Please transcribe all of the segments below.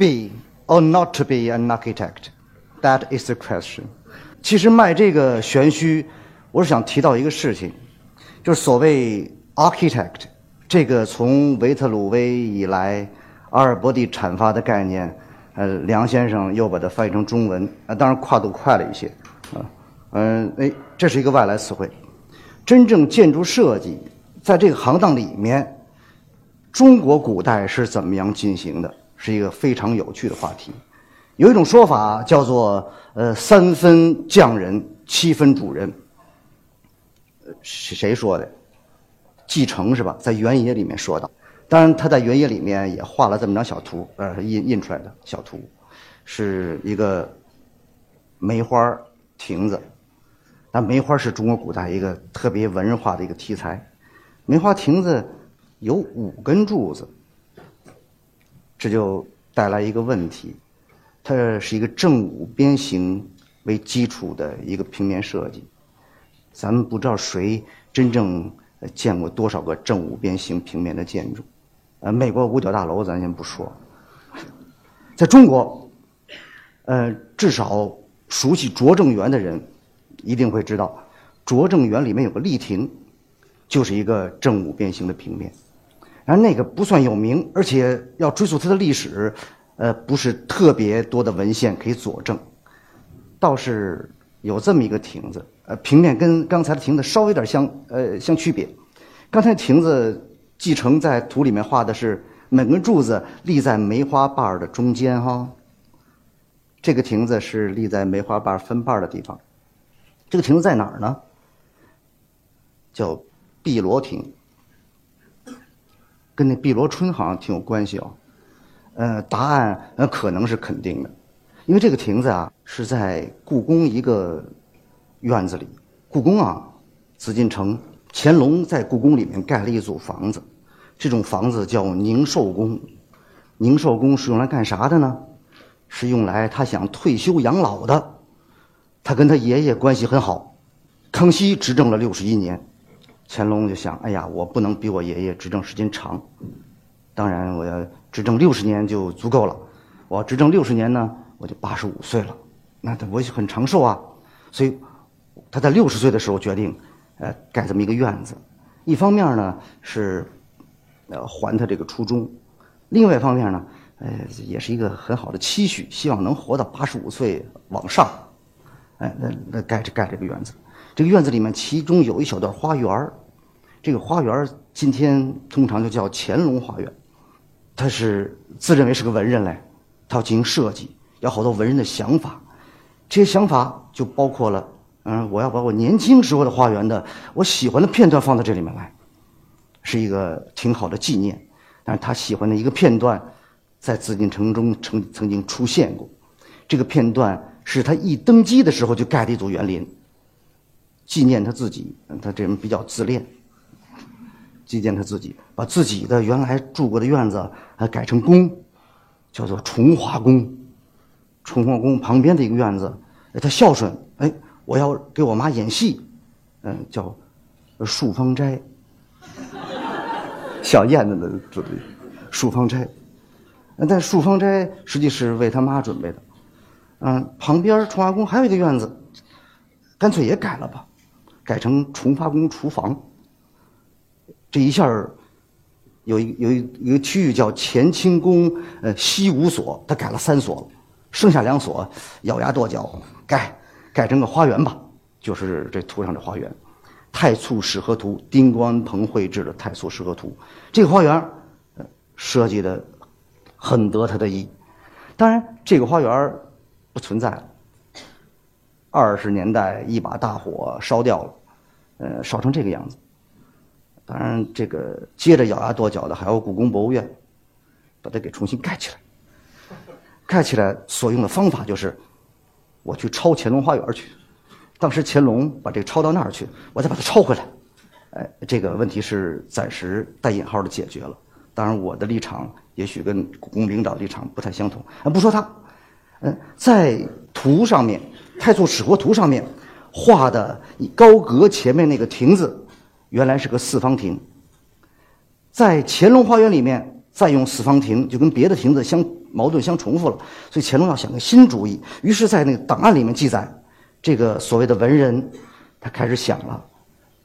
Be or not to be an architect, that is the question. 其实卖这个玄虚，我是想提到一个事情，就是所谓 architect 这个从维特鲁威以来，阿尔伯蒂阐发的概念，呃，梁先生又把它翻译成中文，啊，当然跨度快了一些，啊，嗯，哎，这是一个外来词汇。真正建筑设计在这个行当里面，中国古代是怎么样进行的，是一个非常有趣的话题。有一种说法叫做“呃，三分匠人，七分主人”。是谁说的？继承是吧？在原野里面说的。当然，他在原野里面也画了这么张小图，呃，印印出来的小图，是一个梅花亭子。那梅花是中国古代一个特别文人化的一个题材。梅花亭子有五根柱子，这就带来一个问题：它是一个正五边形为基础的一个平面设计。咱们不知道谁真正见过多少个正五边形平面的建筑。呃，美国五角大楼咱先不说，在中国，呃，至少熟悉拙政园的人。一定会知道，拙政园里面有个丽亭，就是一个正五边形的平面，然后那个不算有名，而且要追溯它的历史，呃，不是特别多的文献可以佐证，倒是有这么一个亭子，呃，平面跟刚才的亭子稍微有点相呃相区别，刚才亭子继承在图里面画的是每根柱子立在梅花瓣的中间哈，这个亭子是立在梅花瓣分瓣的地方。这个亭子在哪儿呢？叫碧螺亭，跟那碧螺春好像挺有关系哦。呃，答案呃可能是肯定的，因为这个亭子啊是在故宫一个院子里。故宫啊，紫禁城，乾隆在故宫里面盖了一组房子，这种房子叫宁寿宫。宁寿宫是用来干啥的呢？是用来他想退休养老的。他跟他爷爷关系很好，康熙执政了六十一年，乾隆就想：哎呀，我不能比我爷爷执政时间长，当然我要执政六十年就足够了。我要执政六十年呢，我就八十五岁了，那他我很长寿啊。所以他在六十岁的时候决定，呃，盖这么一个院子。一方面呢是，呃，还他这个初衷；另外一方面呢，呃，也是一个很好的期许，希望能活到八十五岁往上。哎，那那盖这盖这个院子，这个院子里面其中有一小段花园这个花园今天通常就叫乾隆花园。他是自认为是个文人嘞，他要进行设计，有好多文人的想法，这些想法就包括了，嗯，我要把我年轻时候的花园的我喜欢的片段放到这里面来，是一个挺好的纪念。但是他喜欢的一个片段，在紫禁城中曾曾经出现过，这个片段。是他一登基的时候就盖的一组园林，纪念他自己。他这人比较自恋，纪念他自己，把自己的原来住过的院子还改成宫，叫做崇华宫。崇华宫旁边的一个院子，他孝顺，哎，我要给我妈演戏，嗯，叫漱芳斋。小燕子的准备，漱芳斋。但漱芳斋实际是为他妈准备的。嗯，旁边崇华宫还有一个院子，干脆也改了吧，改成崇华宫厨房。这一下有一有一一个区域叫乾清宫，呃，西五所，他改了三所，剩下两所咬牙跺脚改改成个花园吧，就是这图上的花园，《太簇石河图》，丁光鹏绘制的《太簇石河图》，这个花园呃设计的很得他的意。当然，这个花园。不存在了。二十年代一把大火烧掉了，呃，烧成这个样子。当然，这个接着咬牙跺脚的还有故宫博物院，把它给重新盖起来。盖起来所用的方法就是，我去抄乾隆花园去。当时乾隆把这个抄到那儿去，我再把它抄回来。哎，这个问题是暂时带引号的解决了。当然，我的立场也许跟故宫领导立场不太相同。啊，不说他。嗯，在图上面，《太祖始国图》上面画的高阁前面那个亭子，原来是个四方亭。在乾隆花园里面再用四方亭，就跟别的亭子相矛盾相重复了，所以乾隆要想个新主意。于是，在那个档案里面记载，这个所谓的文人，他开始想了，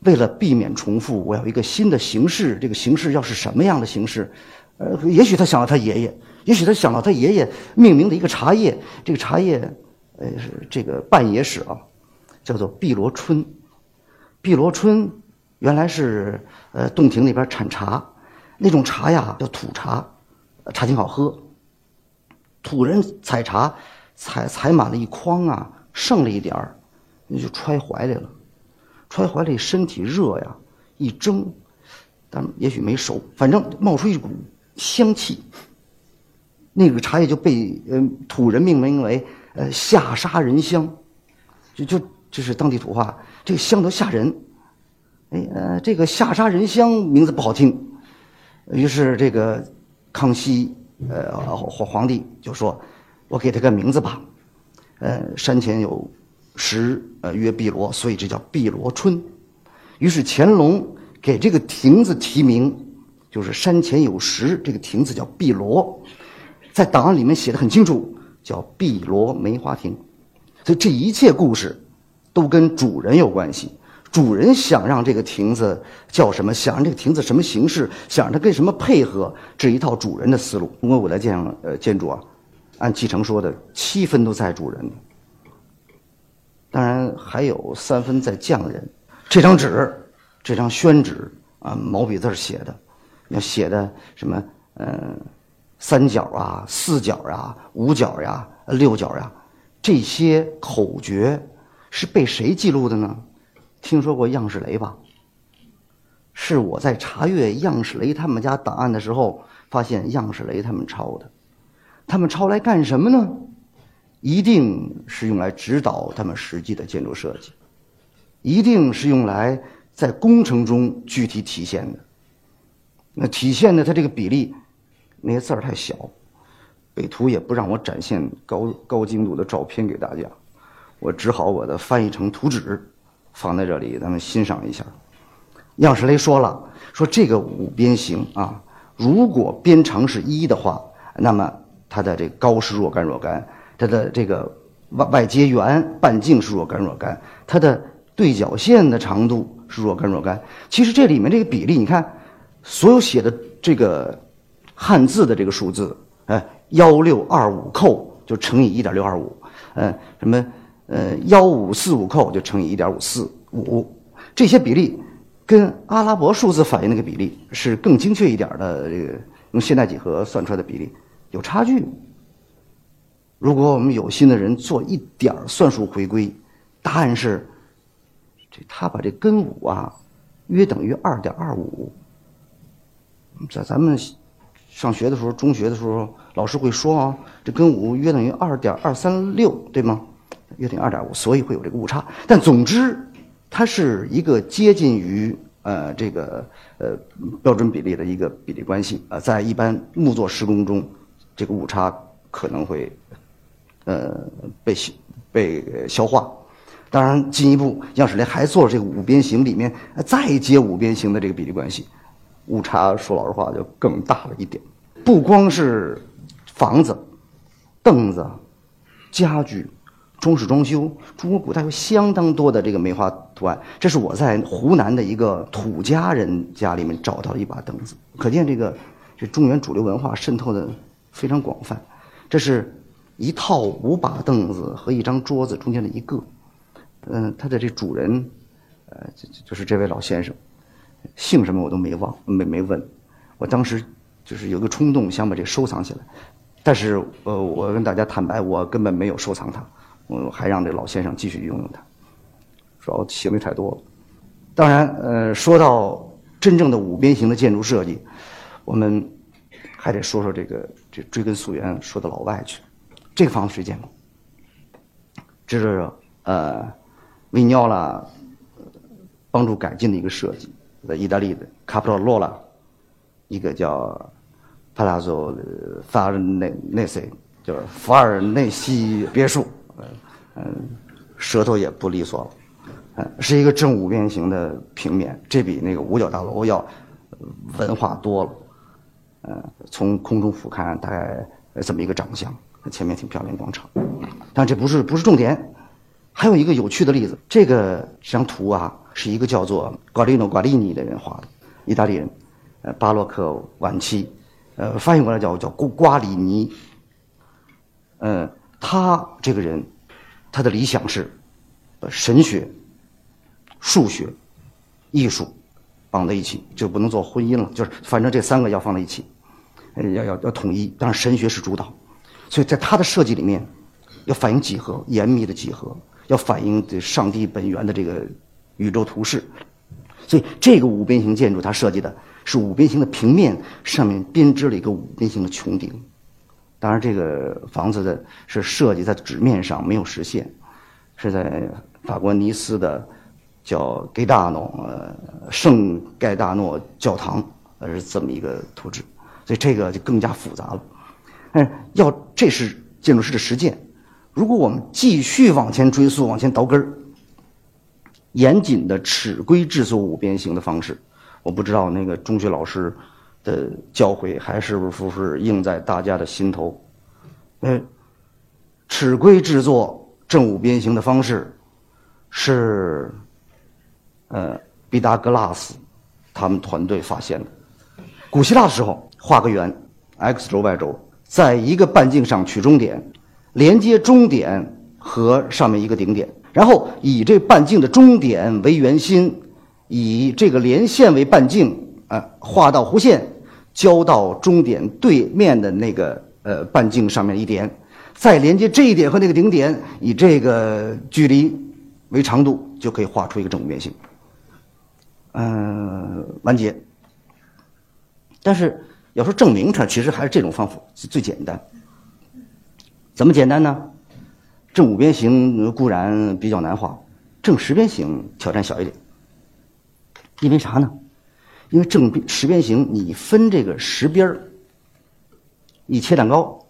为了避免重复，我要一个新的形式。这个形式要是什么样的形式？呃，也许他想到他爷爷，也许他想到他爷爷命名的一个茶叶，这个茶叶，呃，是这个半野史啊，叫做碧螺春。碧螺春原来是呃洞庭那边产茶，那种茶呀叫土茶，茶挺好喝。土人采茶，采采满了一筐啊，剩了一点儿，那就揣怀里了。揣怀里身体热呀，一蒸，但也许没熟，反正冒出一股香气。那个茶叶就被呃土人命名为呃下沙人香，就就这是当地土话，这个香都吓人。呃，这个下沙人香名字不好听，于是这个康熙。呃，皇皇帝就说：“我给他个名字吧，呃，山前有石，呃，曰碧螺，所以这叫碧螺春。于是乾隆给这个亭子题名，就是山前有石，这个亭子叫碧螺，在档案里面写的很清楚，叫碧螺梅花亭。所以这一切故事都跟主人有关系。”主人想让这个亭子叫什么？想让这个亭子什么形式？想让它跟什么配合？这一套主人的思路。中国古代建呃建筑啊，按继承说的，七分都在主人，当然还有三分在匠人。这张纸，这张宣纸啊，毛笔字写的，要写的什么？嗯，三角啊，四角啊，五角呀，六角呀，这些口诀是被谁记录的呢？听说过样式雷吧？是我在查阅样式雷他们家档案的时候，发现样式雷他们抄的。他们抄来干什么呢？一定是用来指导他们实际的建筑设计，一定是用来在工程中具体体现的。那体现的它这个比例，那些字儿太小，北图也不让我展现高高精度的照片给大家，我只好把它翻译成图纸。放在这里，咱们欣赏一下。样式雷说了，说这个五边形啊，如果边长是一的话，那么它的这高是若干若干，它的这个外外接圆半径是若干若干，它的对角线的长度是若干若干。其实这里面这个比例，你看，所有写的这个汉字的这个数字，哎，幺六二五扣就乘以一点六二五，嗯，什么？呃，幺五四五扣就乘以一点五四五，这些比例跟阿拉伯数字反映那个比例是更精确一点的。这个用现代几何算出来的比例有差距。如果我们有心的人做一点算术回归，答案是，这他把这根五啊约等于二点二五。在咱们上学的时候，中学的时候，老师会说啊，这根五约等于二点二三六，对吗？约定二点五，所以会有这个误差。但总之，它是一个接近于呃这个呃标准比例的一个比例关系啊。在一般木作施工中，这个误差可能会呃被被消化。当然，进一步，样式雷还做了这个五边形里面再接五边形的这个比例关系，误差说老实话就更大了一点。不光是房子、凳子、家具。中式装修，中国古代有相当多的这个梅花图案。这是我在湖南的一个土家人家里面找到一把凳子，可见这个这中原主流文化渗透的非常广泛。这是一套五把凳子和一张桌子中间的一个，嗯，它的这主人，呃，就就是这位老先生，姓什么我都没忘，没没问。我当时就是有个冲动想把这收藏起来，但是呃，我跟大家坦白，我根本没有收藏它。我还让这老先生继续拥有它，主要行李太多了。当然，呃，说到真正的五边形的建筑设计，我们还得说说这个这追根溯源，说到老外去。这个房子谁建过？这是呃维尼奥拉帮助改进的一个设计，在意大利的卡普罗罗拉，一个叫帕拉佐法尔内内塞，就是法尔内西别墅。舌头也不利索了，嗯，是一个正五边形的平面，这比那个五角大楼要文化多了，嗯，从空中俯瞰大概呃这么一个长相，前面挺漂亮广场。但这不是不是重点，还有一个有趣的例子，这个这张图啊是一个叫做瓜利诺·瓜利尼的人画的，意大利人，呃巴洛克晚期，呃翻译过来叫叫瓜瓜里尼。嗯，他这个人，他的理想是，呃神学、数学、艺术。绑在一起就不能做婚姻了，就是反正这三个要放在一起，要要要统一。当然神学是主导，所以在他的设计里面，要反映几何严密的几何，要反映这上帝本源的这个宇宙图式。所以这个五边形建筑，它设计的是五边形的平面上面编织了一个五边形的穹顶。当然，这个房子的是设计在纸面上没有实现，是在法国尼斯的。叫盖大诺，呃，圣盖大诺教堂，呃，是这么一个图纸，所以这个就更加复杂了。但是，要这是建筑师的实践。如果我们继续往前追溯，往前倒根儿，严谨的尺规制作五边形的方式，我不知道那个中学老师的教诲还是不是印在大家的心头。嗯，尺规制作正五边形的方式是。呃，毕达哥拉斯他们团队发现的。古希腊的时候，画个圆，x 轴 y 轴，在一个半径上取中点，连接中点和上面一个顶点，然后以这半径的中点为圆心，以这个连线为半径，呃，画到弧线，交到终点对面的那个呃半径上面一点，再连接这一点和那个顶点，以这个距离为长度，就可以画出一个正五边形。嗯，完结。但是要说证明它，其实还是这种方法最简单。怎么简单呢？正五边形固然比较难画，正十边形挑战小一点。因为啥呢？因为正十边形你分这个十边，一切蛋糕，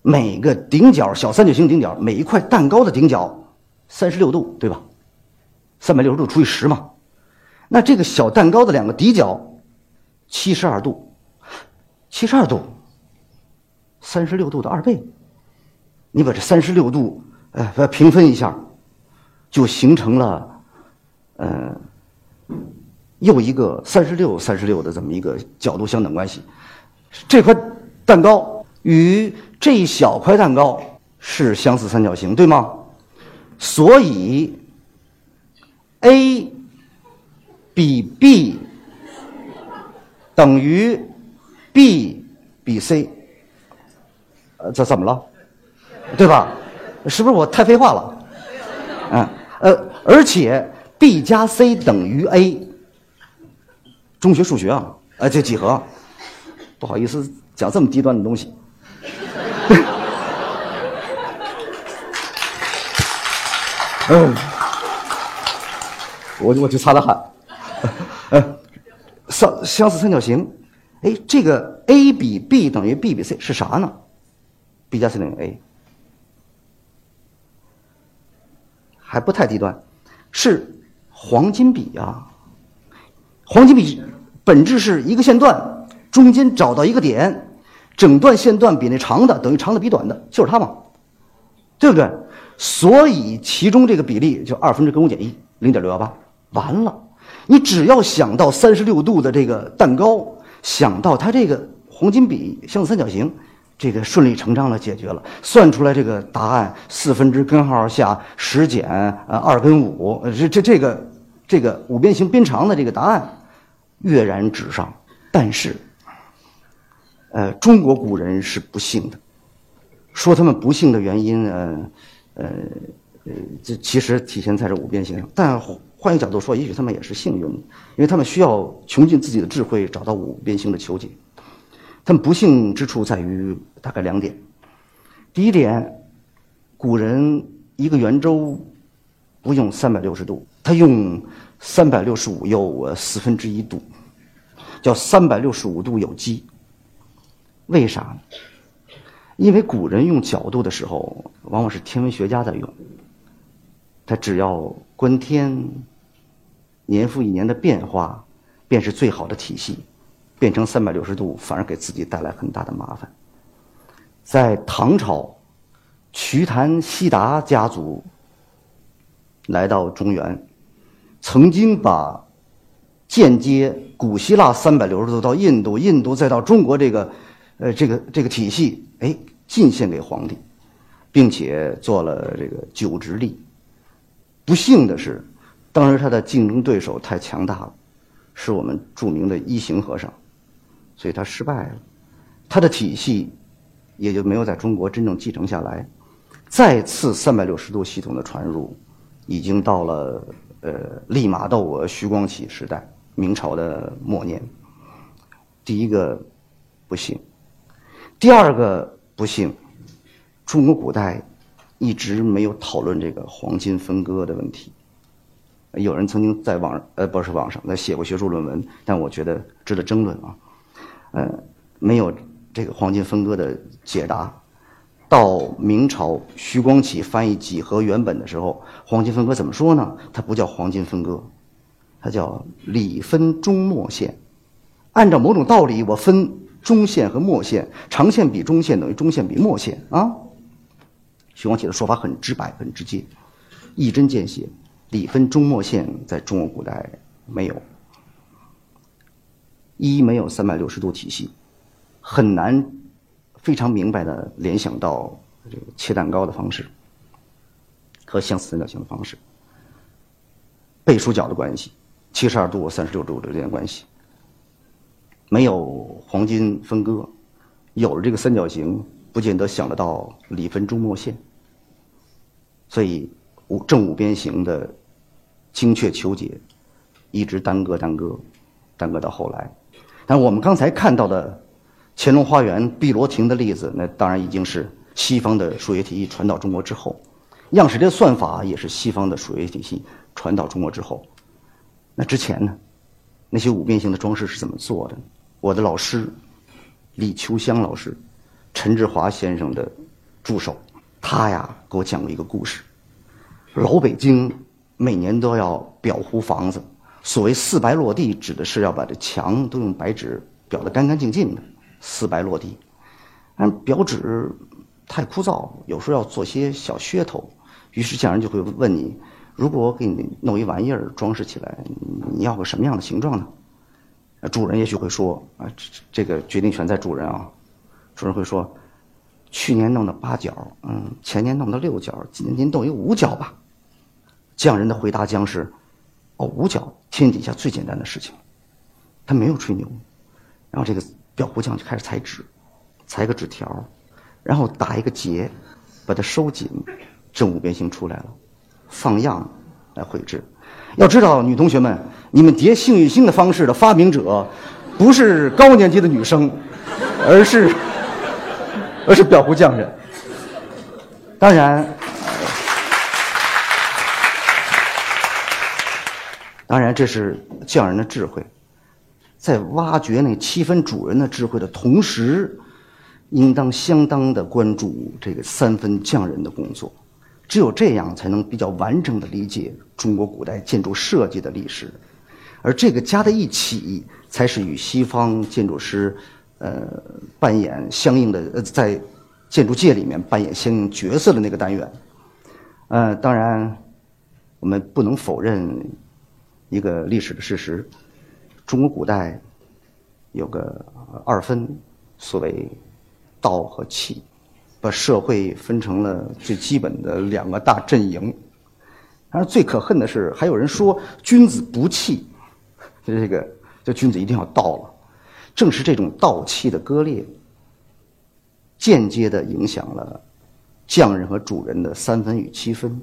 每个顶角小三角形顶角每一块蛋糕的顶角三十六度，对吧？三百六十度除以十嘛。那这个小蛋糕的两个底角，七十二度，七十二度，三十六度的二倍。你把这三十六度，呃，平分一下，就形成了，呃，又一个三十六三十六的这么一个角度相等关系。这块蛋糕与这一小块蛋糕是相似三角形，对吗？所以，A。比 B 等于 B 比 C，呃，这怎么了？对吧？是不是我太废话了？嗯，呃，而且 B 加 C 等于 A，中学数学啊，呃，这几何？不好意思，讲这么低端的东西。嗯，我我就擦了汗。呃，相相似三角形，哎，这个 A 比 B 等于 B 比 C 是啥呢？B 加 C 等于 A，还不太低端，是黄金比啊。黄金比本质是一个线段，中间找到一个点，整段线段比那长的等于长的比短的，就是它嘛，对不对？所以其中这个比例就二分之根五减一，零点六幺八，完了。你只要想到三十六度的这个蛋糕，想到它这个黄金比相似三角形，这个顺理成章的解决了，算出来这个答案四分之根号下十减呃二根五，这这这个这个五边形边长的这个答案跃然纸上。但是，呃，中国古人是不幸的，说他们不幸的原因，呃呃呃，这其实体现在这五边形上，但。换一个角度说，也许他们也是幸运的，因为他们需要穷尽自己的智慧找到五边形的求解。他们不幸之处在于大概两点：第一点，古人一个圆周不用三百六十度，他用三百六十五又四分之一度，叫三百六十五度有机。为啥呢？因为古人用角度的时候，往往是天文学家在用，他只要观天。年复一年的变化，便是最好的体系。变成三百六十度，反而给自己带来很大的麻烦。在唐朝，瞿昙、悉达家族来到中原，曾经把间接古希腊三百六十度到印度，印度再到中国这个，呃，这个这个体系，哎，进献给皇帝，并且做了这个九直隶。不幸的是，当时他的竞争对手太强大了，是我们著名的一行和尚，所以他失败了，他的体系。也就没有在中国真正继承下来。再次三百六十度系统的传入，已经到了呃利玛窦我徐光启时代，明朝的末年。第一个不幸，第二个不幸，中国古代一直没有讨论这个黄金分割的问题。有人曾经在网呃不是网上在写过学术论文，但我觉得值得争论啊。呃，没有。这个黄金分割的解答，到明朝徐光启翻译几何原本的时候，黄金分割怎么说呢？它不叫黄金分割，它叫里分中末线。按照某种道理，我分中线和末线，长线比中线等于中线比末线啊。徐光启的说法很直白、很直接，一针见血。里分中末线在中国古代没有，一没有三百六十度体系。很难非常明白的联想到这个切蛋糕的方式和相似三角形的方式，背数角的关系，七十二度、三十六度之间的关系，没有黄金分割，有了这个三角形，不见得想得到里分中末线，所以五正五边形的精确求解一直耽搁耽搁，耽搁到后来，但我们刚才看到的。乾隆花园碧螺亭的例子，那当然已经是西方的数学体系传到中国之后，样式这算法也是西方的数学体系传到中国之后。那之前呢，那些五边形的装饰是怎么做的？我的老师李秋香老师，陈志华先生的助手，他呀给我讲过一个故事。老北京每年都要裱糊房子，所谓四白落地，指的是要把这墙都用白纸裱得干干净净的。四白落地，但表纸太枯燥，有时候要做些小噱头。于是匠人就会问你：如果我给你弄一玩意儿装饰起来，你要个什么样的形状呢？主人也许会说：啊，这这个决定权在主人啊。主人会说：去年弄的八角，嗯，前年弄的六角，今年您弄一五角吧。匠人的回答将是：哦，五角，天底下最简单的事情。他没有吹牛，然后这个。裱糊匠就开始裁纸，裁个纸条，然后打一个结，把它收紧，正五边形出来了，放样来绘制。要知道，女同学们，你们叠幸运星的方式的发明者，不是高年级的女生，而是而是裱糊匠人。当然，当然这是匠人的智慧。在挖掘那七分主人的智慧的同时，应当相当的关注这个三分匠人的工作。只有这样，才能比较完整的理解中国古代建筑设计的历史。而这个加在一起，才是与西方建筑师，呃，扮演相应的呃，在建筑界里面扮演相应角色的那个单元。呃，当然，我们不能否认一个历史的事实。中国古代有个二分，所谓道和气，把社会分成了最基本的两个大阵营。而最可恨的是，还有人说君子不器，这个这君子一定要道了。正是这种道气的割裂，间接的影响了匠人和主人的三分与七分，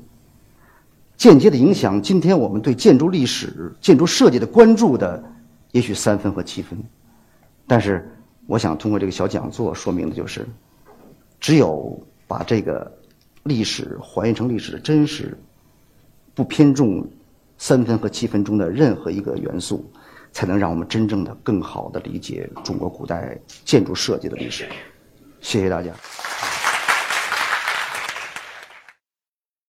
间接的影响今天我们对建筑历史、建筑设计的关注的。也许三分和七分，但是我想通过这个小讲座说明的就是，只有把这个历史还原成历史的真实，不偏重三分和七分中的任何一个元素，才能让我们真正的更好的理解中国古代建筑设计的历史。谢谢大家。